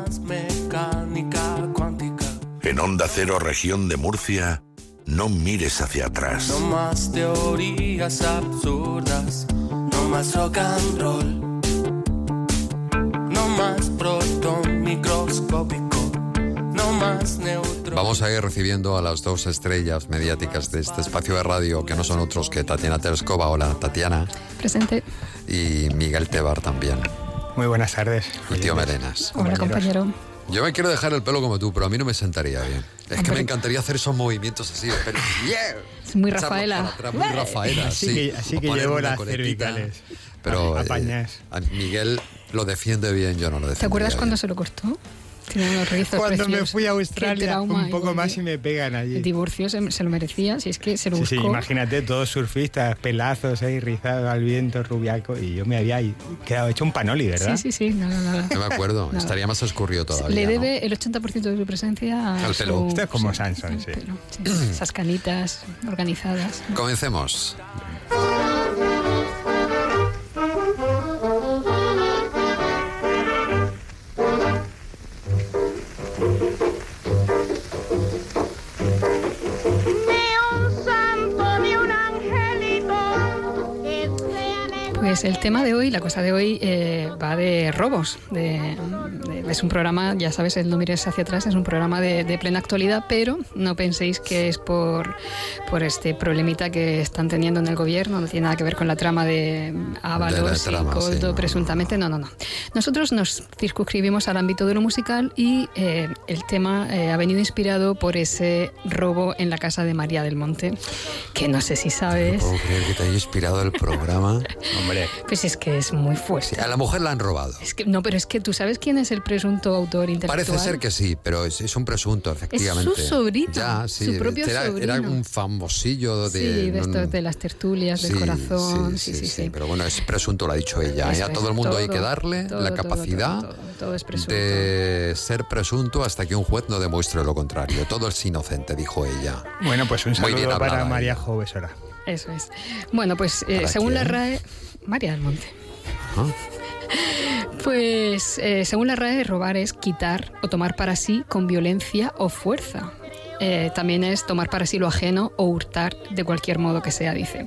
más mecánica cuántica. En Onda Cero, región de Murcia, no mires hacia atrás. No más teorías absurdas, no más rock and roll. No más proton microscópico, no más neutro. Vamos a ir recibiendo a las dos estrellas mediáticas de este espacio de radio, que no son otros que Tatiana Terescova, hola Tatiana, Presente. y Miguel Tebar también, Muy buenas tardes. y Tío. Merenas. Hola, compañero. Yo me quiero dejar el pelo como tú, pero a mí no me sentaría bien. Es que me encantaría hacer esos movimientos así. Yeah. Es muy Rafaela. atrás, muy Rafaela, Así sí. que- así llevo las cervicales. Pero eh, a Miguel lo defiende bien, yo no lo defiendo. ¿Te acuerdas cuando se lo cortó? Tiene unos rizos Cuando me fui a Australia, trauma, un poco y- más y me pegan allí. El divorcio se, se lo merecía, si es que se lo Sí, sí, imagínate, todos surfistas, pelazos ahí, rizados al viento, rubiaco, y yo me había quedado hecho un panoli, ¿verdad? Sí, sí, sí, nada, nada. No me acuerdo, Nada. estaría más escurrido todavía. Le ¿no? debe el 80% de su presencia Al pelo. Esto es como sí, Samson, al sí. pelo, sí. Esas canitas organizadas. Comencemos. Pues el tema de hoy, la cosa de hoy, eh, va de robos. de- es un programa, ya sabes, el No mires hacia atrás, es un programa de, de plena actualidad, pero no penséis que es por, por este problemita que están teniendo en el gobierno, no tiene nada que ver con la trama de Ábalos De la trama, y Coldo, sí, no, no. presuntamente, no, no, no. Nosotros nos circunscribimos al ámbito de lo musical y eh, el tema eh, ha venido inspirado por ese robo en la casa de María del Monte, que no sé si sabes, ¿Puedo creer que te haya inspirado el programa? Hombre, pues es que es muy fuerte. Sí, a la mujer la han robado. Es que, no, pero es que tú sabes quién es el presunto autor intelectual. Parece ser que sí, pero es, es un presunto, efectivamente. sobrino, Ya, sí. su propio era, sobrino. era un famosillo de. Sí, de estos de las tertulias del Sí, corazón. Sí, Sí, sí, sí. Pero bueno, es presunto, lo ha dicho ella. Eso Y a es, todo el mundo hay que darle todo, la capacidad todo, todo, todo es presunto. de ser presunto hasta que un juez no demuestre lo contrario. Todo es inocente, dijo ella. bueno, pues un Muy bien saludo para María ella. Jovesora. Eso es. Bueno, pues eh, ¿Para según la quién? RAE. María del Monte. Ah. Pues eh, según la RAE, robar es quitar o tomar para sí con violencia o fuerza. Eh, también es tomar para sí lo ajeno o hurtar de cualquier modo que sea, dice.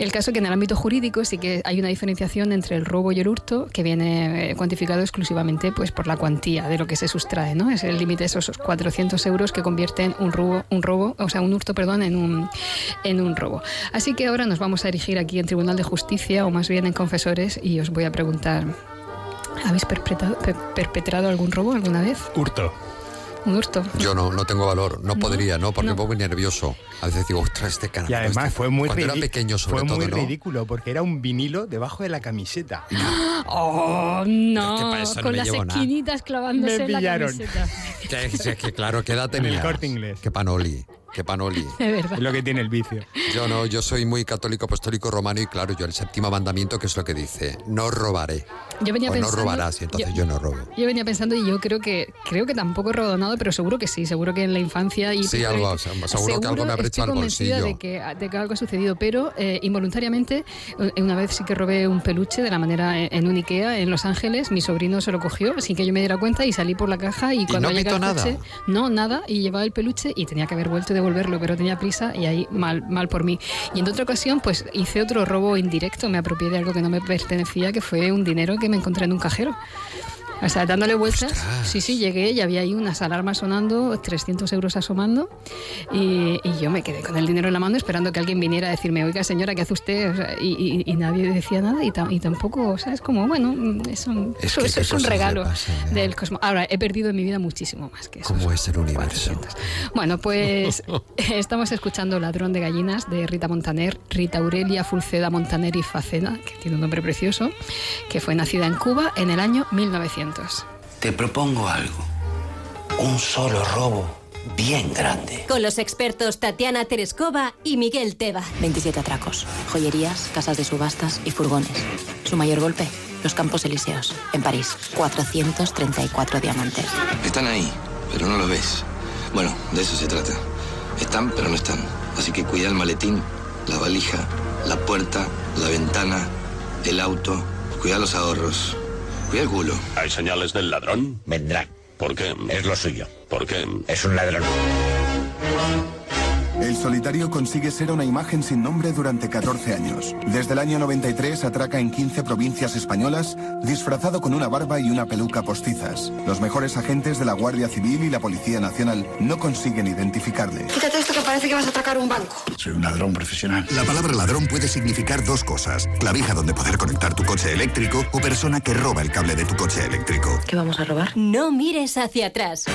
El caso es que en el ámbito jurídico sí que hay una diferenciación entre el robo y el hurto que viene eh, cuantificado exclusivamente pues, por la cuantía de lo que se sustrae, ¿no? Es el límite de esos 400 euros que convierten un robo, un robo, o sea, un hurto, perdón, en un, en un robo. Así que ahora nos vamos a erigir aquí en Tribunal de Justicia o más bien en confesores y os voy a preguntar, ¿habéis perpetrado, per- perpetrado algún robo alguna vez? Hurto. ¿Un hurto? Yo no, no tengo valor, no, No, podría, no, porque no. me pongo muy nervioso. A veces digo, ostras, este canal. Y además fue muy, Cuando era pequeño, sobre fue todo, muy ¿no? ridículo porque era un vinilo debajo de la camiseta. ¡Oh, no! es que para eso no Con me las esquinitas clavándose Me en la pillaron. camiseta. Que, es que claro, ¿qué edad En el? Corte Inglés. Que panoli, que panoli. De verdad. Es lo que tiene el vicio. Yo no, yo soy muy católico, apostólico, romano y claro, yo el séptimo mandamiento que es lo que dice, no robaré. Yo venía o pensando, no robarás y entonces yo, no robo. Yo venía pensando y yo creo que creo que tampoco he robado nada, pero seguro que sí, seguro que en la infancia y Sí, algo, seguro que algo me habré echado al bolsillo. de que, de que algo ha sucedido, pero eh, involuntariamente eh, una vez sí que robé un peluche de la manera en, en un Ikea en Los Ángeles, mi sobrino se lo cogió sin que yo me diera cuenta y salí por la caja y cuando no llegué al nada? coche, no nada y llevaba el peluche y tenía que haber vuelto y devolverlo, pero tenía prisa y ahí mal mal por mí. Y en otra ocasión pues hice otro robo indirecto, me apropié de algo que no me pertenecía, que fue un dinero que me encontré en un cajero. O sea, dándole vueltas. Ostras. Sí, sí, llegué y había ahí unas alarmas sonando, 300 euros asomando. Y, y yo me quedé con el dinero en la mano esperando que alguien viniera a decirme, oiga, señora, ¿qué hace usted? O sea, y, y- y nadie decía nada y, tam- y tampoco, o sea, es como, bueno, es un, Es eso, que eso qué es un regalo ¿eh? del cosmos. Ahora, he perdido en mi vida muchísimo más que eso. ¿Cómo es el universo? 400. Bueno, pues estamos escuchando Ladrón de Gallinas de Rita Montaner, Rita Aurelia Fulceda Montaner y Faceda, que tiene un nombre precioso, que fue nacida en Cuba en el año 1900. Te propongo algo. Un solo robo bien grande. Con los expertos Tatiana Terescova y Miguel Teba. 27 atracos, joyerías, casas de subastas y furgones. Su mayor golpe, los Campos Elíseos, en París. 434 diamantes. Están ahí, pero no los ves. Bueno, de eso se trata. Están, pero no están. Así que cuida el maletín, la valija, la puerta, la ventana, el auto. Cuida los ahorros. Culo. ¿Hay señales del ladrón? Vendrán. Porque es lo suyo. Porque es un ladrón. El solitario consigue ser una imagen sin nombre durante 14 años. Desde el año 93 atraca en 15 provincias españolas, disfrazado con una barba y una peluca postizas. Los mejores agentes de la Guardia Civil y la Policía Nacional no consiguen identificarle. Quítate esto que parece que vas a atracar un banco. Soy un ladrón profesional. La palabra ladrón puede significar dos cosas. Clavija donde poder conectar tu coche eléctrico o persona que roba el cable de tu coche eléctrico. ¿Qué vamos a robar? No mires hacia atrás.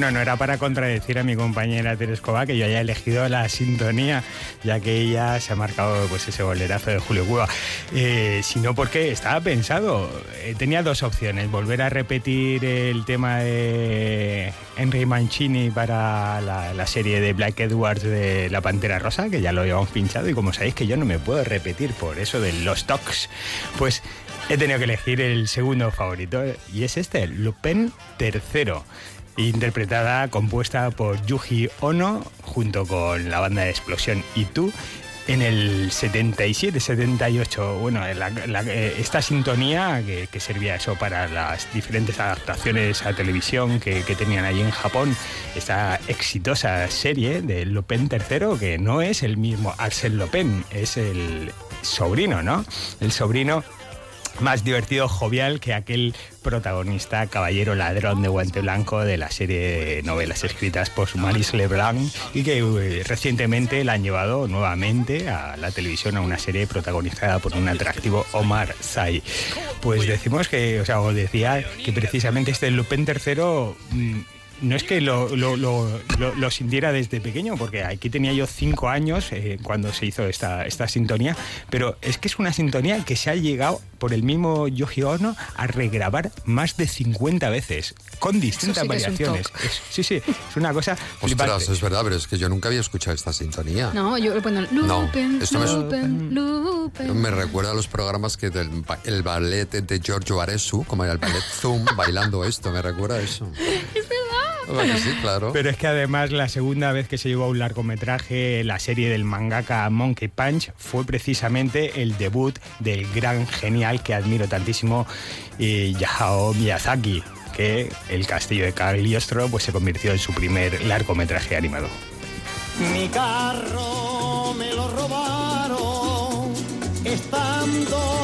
Bueno, no era para contradecir a mi compañera Terescova que yo haya elegido la sintonía, ya que ella se ha marcado pues ese bolerazo de Julio Cuba, eh, sino porque estaba pensado, eh, tenía dos opciones, volver a repetir el tema de Henry Mancini para la, serie de Black Edwards de La Pantera Rosa, que ya lo habíamos pinchado y como sabéis que yo no me puedo repetir por eso de los tocs, pues he tenido que elegir el segundo favorito y es este, Lupin III interpretada, compuesta por Yuji Ono, junto con la banda de Explosión y en el 77-78. Bueno, eh, esta sintonía que, servía eso para las diferentes adaptaciones a televisión que, que tenían allí en Japón, esta exitosa serie de Lupin III, que no es el mismo Arsène Lupin, es el sobrino, ¿no? El sobrino más divertido, jovial que aquel protagonista, caballero ladrón de guante blanco de la serie de novelas escritas por Maris Leblanc y que eh, recientemente la han llevado nuevamente a la televisión a una serie protagonizada por un atractivo Omar Sy. Pues decimos que, o sea, os decía que precisamente este Lupin III no es que lo, lo- lo- lo- lo sintiera desde pequeño, porque aquí tenía yo cinco años eh, cuando se hizo esta, esta sintonía, pero es que es una sintonía que se ha llegado por el mismo Yoji Ono a regrabar más de 50 veces, con distintas sí que es un variaciones. Es- sí, sí, es una cosa Ostras, flipante. es verdad, pero es que yo nunca había escuchado esta sintonía. No, yo, bueno, No, Lupin, esto me- Lupin, Lupin. Me recuerda a los programas que del ba- el ballet de Giorgio Aresu, como era el ballet Zoom, bailando esto, me recuerda a eso. ¿Verdad que sí, claro. Pero es que además la segunda vez que se llevó a un largometraje, la serie del mangaka Monkey Punch, fue precisamente el debut del gran genial que admiro tantísimo, eh, Hayao Miyazaki, que El castillo de Cagliostro pues, se convirtió en su primer largometraje animado. Mi carro me lo robaron estando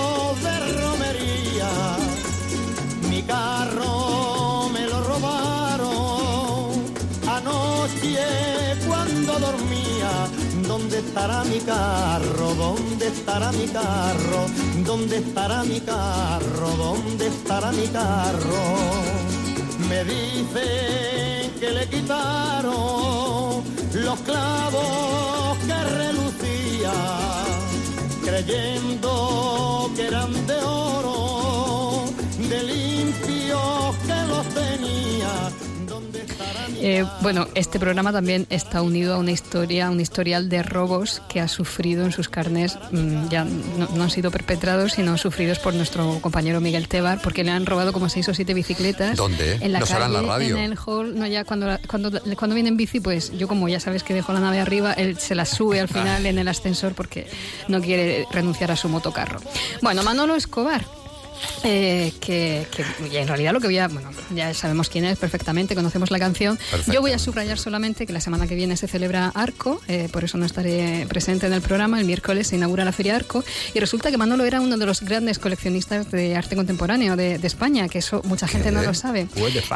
¿Dónde estará mi carro? ¿Dónde estará mi carro? ¿Dónde estará mi carro? ¿Dónde estará mi carro? Me dicen que le quitaron los clavos que relucía, creyendo que eran de oro, de limpios que los tenía. Eh, bueno, este programa también está unido a una historia, a un historial de robos que ha sufrido en sus carnes, mm, ya no, no han sido perpetrados, sino sufridos por nuestro compañero Miguel Tebar, porque le han robado como seis o siete bicicletas. ¿Dónde? En la No calle, la radio. en el hall. No, ya cuando, cuando, cuando viene en bici, pues yo como ya sabes que dejo la nave arriba, él se la sube al final en el ascensor porque no quiere renunciar a su motocarro. Bueno, Manolo Escobar. Eh, que, que- en realidad lo que voy a, bueno, ya sabemos quién es perfectamente, conocemos la canción. Yo voy a subrayar solamente que la semana que viene se celebra Arco, eh, por eso no estaré presente en el programa. El miércoles se inaugura la Feria Arco y resulta que Manolo era uno de los grandes coleccionistas de arte contemporáneo de, de España, que eso mucha gente no lo sabe.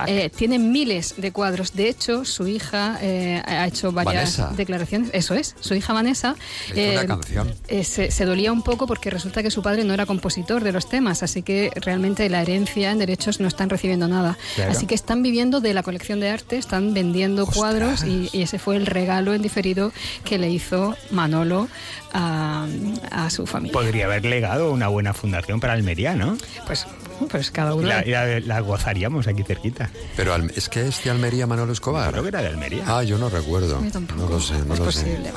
Eh, tiene miles de cuadros. De hecho, su hija eh, ha hecho varias Vanessa. declaraciones. Eso es, su hija Vanessa. Una canción. eh, se, se dolía un poco porque resulta que su padre no era compositor de los temas, así que que realmente la herencia en derechos no están recibiendo nada. Claro. Así que están viviendo de la colección de arte, están vendiendo cuadros y, y ese fue el regalo en diferido que le hizo Manolo a, a su familia. Podría haber legado una buena fundación para Almería, ¿no? Pues, pues cada uno. La, la- la gozaríamos aquí cerquita. Pero es que es de Almería Manolo Escobar. Creo que era de Almería. Ah, yo no recuerdo. Yo. No lo sé, no es lo sé. posible.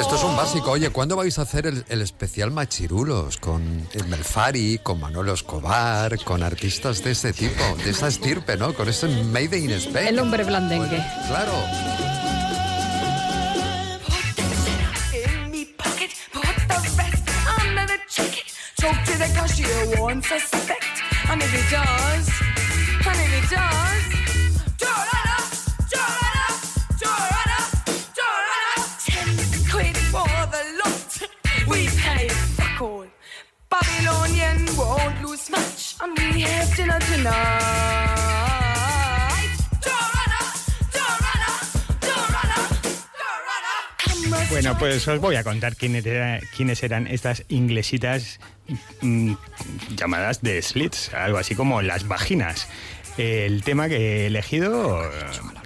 Esto es un básico. Oye, ¿cuándo vais a hacer el, el especial Machirulos? Con el Melfari, con Manolo Escobar, con artistas de ese tipo, de esa estirpe, ¿no? Con ese Made in Spain. El hombre blandengue. Claro. The won't suspect. And if he does, and if he does, ten quid for the lot. We pay fuck all. Babylonian won't lose much, and we have dinner tonight. Bueno, pues os voy a contar quiénes, quiénes eran estas inglesitas mm, llamadas de slits, algo así como las vaginas. El tema que he elegido, eh,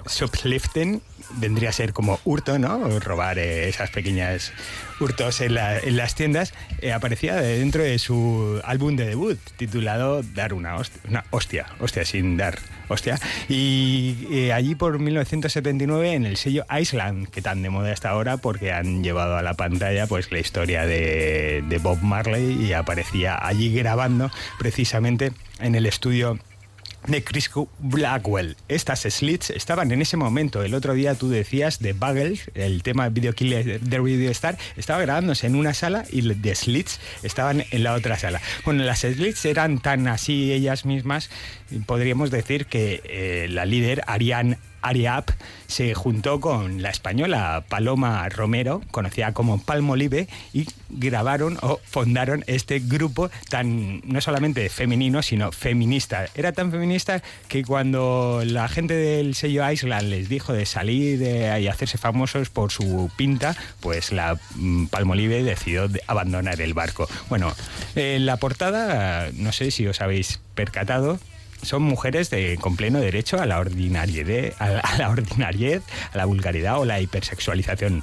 shoplifting, vendría a ser como hurto, ¿no? Robar eh, esas pequeñas hurtos en, la- en las tiendas. Eh, aparecía dentro de su álbum de debut, titulado Dar una hostia, una hostia, hostia sin dar hostia. Y eh, allí por 1979 en el sello Island, que tan de moda está ahora porque han llevado a la pantalla pues la historia de, de Bob Marley y aparecía allí grabando precisamente en el estudio de Chris Blackwell. Estas slits estaban en ese momento. El otro día tú decías de Buggles, el tema Video Killer de Video Star, estaba grabándose en una sala y de slits estaban en la otra sala. Bueno, las slits eran tan así ellas mismas, podríamos decir que eh, la líder Ariane Ariap se juntó con la española Paloma Romero, conocida como Palmolive, y grabaron o fundaron este grupo tan no solamente femenino, sino feminista. Era tan feminista que cuando la gente del sello Island les dijo de salir eh, y hacerse famosos por su pinta, pues la mm, Palmolive decidió de- abandonar el barco. Bueno, en la portada, no sé si os habéis percatado, son mujeres de, con pleno derecho a la ordinariedad, a la, a la ordinariedad, a la vulgaridad o la hipersexualización.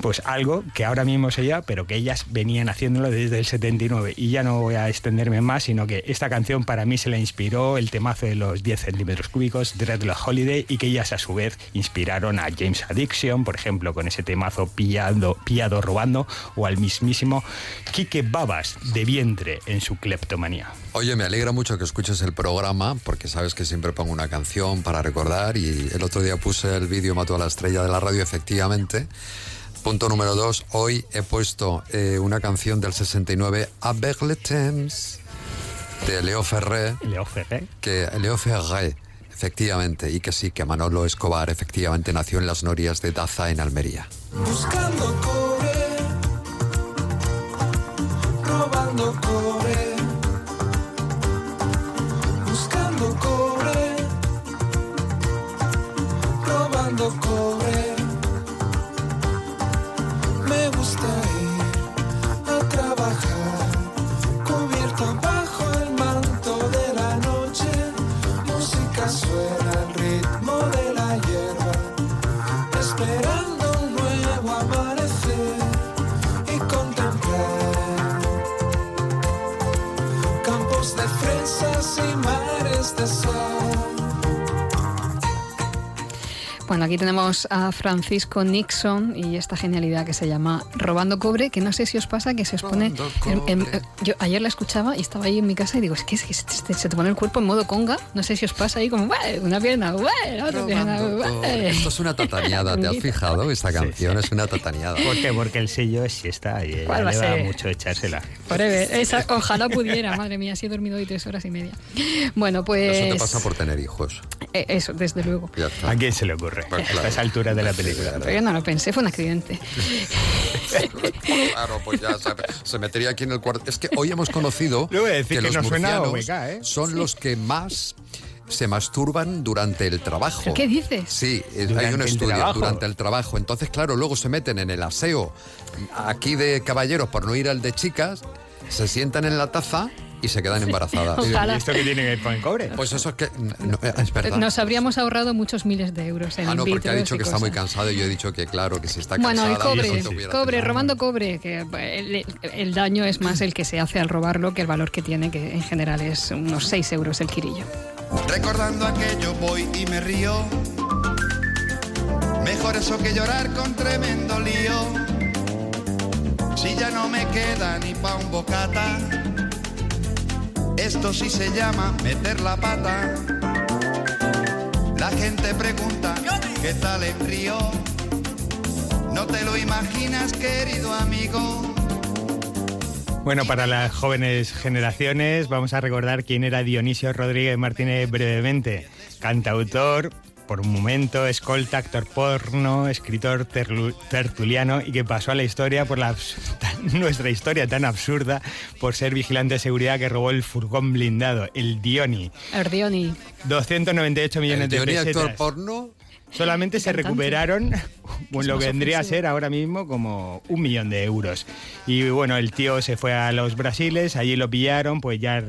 Pues algo que ahora mismo se lleva, pero que ellas venían haciéndolo desde el 79. Y ya no voy a extenderme más, sino que esta canción para mí se la inspiró el temazo de los 10 centímetros cúbicos, Dreadlock Holiday, y que ellas a su vez inspiraron a James Addiction, por ejemplo, con ese temazo pillado, pillado robando, o al mismísimo Quique Babas de vientre en su cleptomanía. Oye, me alegra mucho que escuches el programa, porque sabes que siempre pongo una canción para recordar y el otro día puse el vídeo Mató a la estrella de la radio, efectivamente. Punto número dos, hoy he puesto eh, una canción del 69, Avec le temps, de Leo Ferré. Leo Ferré. Que, Leo Ferré, efectivamente, y que sí, que Manolo Escobar efectivamente nació en las norias de Daza, en Almería. Buscando cobre, robando cobre, aquí tenemos a Francisco Nixon y esta genialidad que se llama Robando Cobre, que no sé si os pasa que se os pone... en- en- yo ayer la escuchaba y estaba ahí en mi casa y digo, es que, es que se, te- se te pone el cuerpo en modo conga. No sé si os pasa ahí como, "Bueh, una pierna, la otra pierna, bueh". Esto es una tataneada, ¿te has fijado? Esta canción es una tataneada. ¿Por qué? Porque el sello es siesta y ella ¿Cuál va le a da ser? mucho echársela. Forever. Esa- ojalá pudiera, madre mía, si he dormido hoy tres horas y media. Bueno, pues... Eso te pasa por tener hijos. eh, eso, desde luego. ¿A quién se le ocurre? A esa altura de la película. Pero yo no lo pensé, fue un accidente. Claro, pues ya se, se metería aquí en el cuarto. Es que hoy hemos conocido voy a decir que los no suena murcianos OBK, ¿eh? son los que más se masturban durante el trabajo. ¿Pero qué dices? Sí, eh, hay un estudio durante el trabajo. Entonces, claro, luego se meten en el aseo aquí de caballeros por no ir al de chicas se sientan en la taza y se quedan embarazadas. Ojalá. ¿Y esto qué tiene que con el cobre? Pues eso es que no, es verdad. Nos habríamos ahorrado muchos miles de euros en Ah, no, porque ha dicho que está muy cansado y yo he dicho que claro, que si está Bueno, cansada... el cobre, tuviera- cobre, robando cobre, que el, el daño es más el que se hace al robarlo que el valor que tiene, que en general es unos 6 euros el quirillo. Recordando aquello voy y me río. Mejor eso que llorar con tremendo lío. Si ya no me queda ni pa' un bocata. Esto sí se llama meter la pata. La gente pregunta, ¿qué tal en Río? No te lo imaginas, querido amigo. Bueno, para las jóvenes generaciones vamos a recordar quién era Dionisio Rodríguez Martínez brevemente. Cantautor, por un momento, escolta, actor porno, escritor tertuliano y que pasó a la historia por la nuestra historia tan absurda por ser vigilante de seguridad que robó el furgón blindado, el Dioni. Erdioni. 298 millones ¿El de Dioni pesetas. actor porno? Solamente se Cantante. recuperaron pues, lo que vendría a ser ahora mismo como un millón de euros. Y bueno, el tío se fue a los Brasiles, allí lo pillaron, pues ya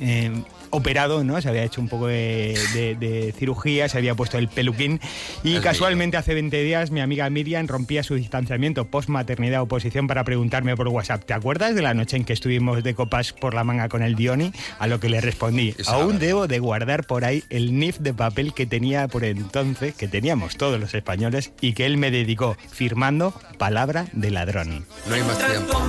eh, operado, ¿no? Se había hecho un poco de, de- de cirugía, se había puesto el peluquín. Y El casualmente hace 20 días mi amiga Miriam rompía su distanciamiento post-maternidad oposición para preguntarme por WhatsApp, ¿te acuerdas de la noche en que estuvimos de copas por la manga con el Dioni? A lo que le respondí, Esa aún debo de guardar por ahí el NIF de papel que tenía por entonces, que teníamos todos los españoles, y que él me dedicó firmando palabra de ladrón. No hay más tiempo.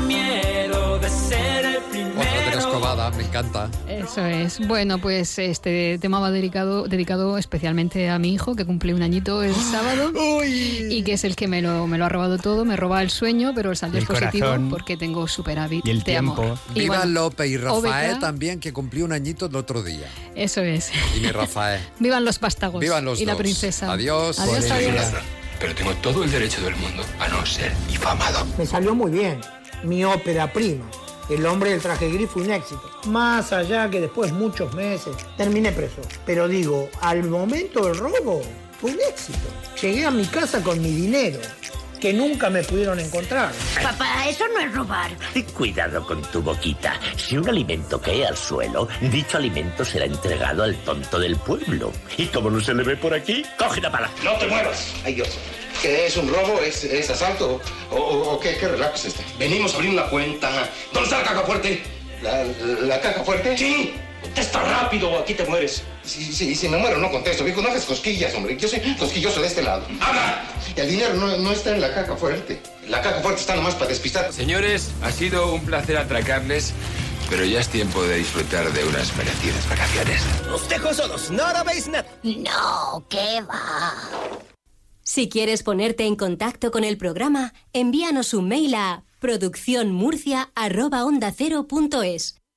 Encanta. Eso es. Bueno, pues este tema va dedicado, dedicado especialmente a mi hijo, que cumple un añito el sábado. Y que es el que me lo, me lo ha robado todo. Me roba el sueño, pero el saldo es positivo corazón. porque tengo superávit Y el tiempo. Y Viva bueno, López y Rafael OBK. también, que cumplió un añito el otro día. Eso es. Y mi Rafael. Vivan los vástagos. Vivan los y la dos. princesa. Adiós. Adiós, adiós. Pero tengo todo el derecho del mundo a no ser difamado. Me salió muy bien. Mi ópera prima. El hombre del traje gris fue un éxito. Más allá que después muchos meses terminé preso. Pero digo, al momento del robo fue un éxito. Llegué a mi casa con mi dinero, que nunca me pudieron encontrar. Papá, eso no es robar. Cuidado con tu boquita. Si un alimento cae al suelo, dicho alimento será entregado al tonto del pueblo. Y como no se le ve por aquí, coge la pala. No te muevas. Ay, ¿Qué es un robo? ¿Es, es asalto? ¿O, o- o qué, qué relajo es este? Venimos a abrir una cuenta. ¿Dónde está la caja fuerte? ¿La, la caja fuerte? Sí. Contesta rápido, aquí te mueres. Sí, sí, si me muero no contesto, viejo. No hagas cosquillas, hombre. Yo soy cosquilloso de este lado. ¡Habla! El dinero no, no está en la caja fuerte. La caja fuerte está nomás para despistar. Señores, ha sido un placer atracarles, pero ya es tiempo de disfrutar de unas merecidas vacaciones. Os dejo solos, no veis nada. No, ¿qué va? Si quieres ponerte en contacto con el programa, envíanos un mail a producciónmurcia.ondacero.es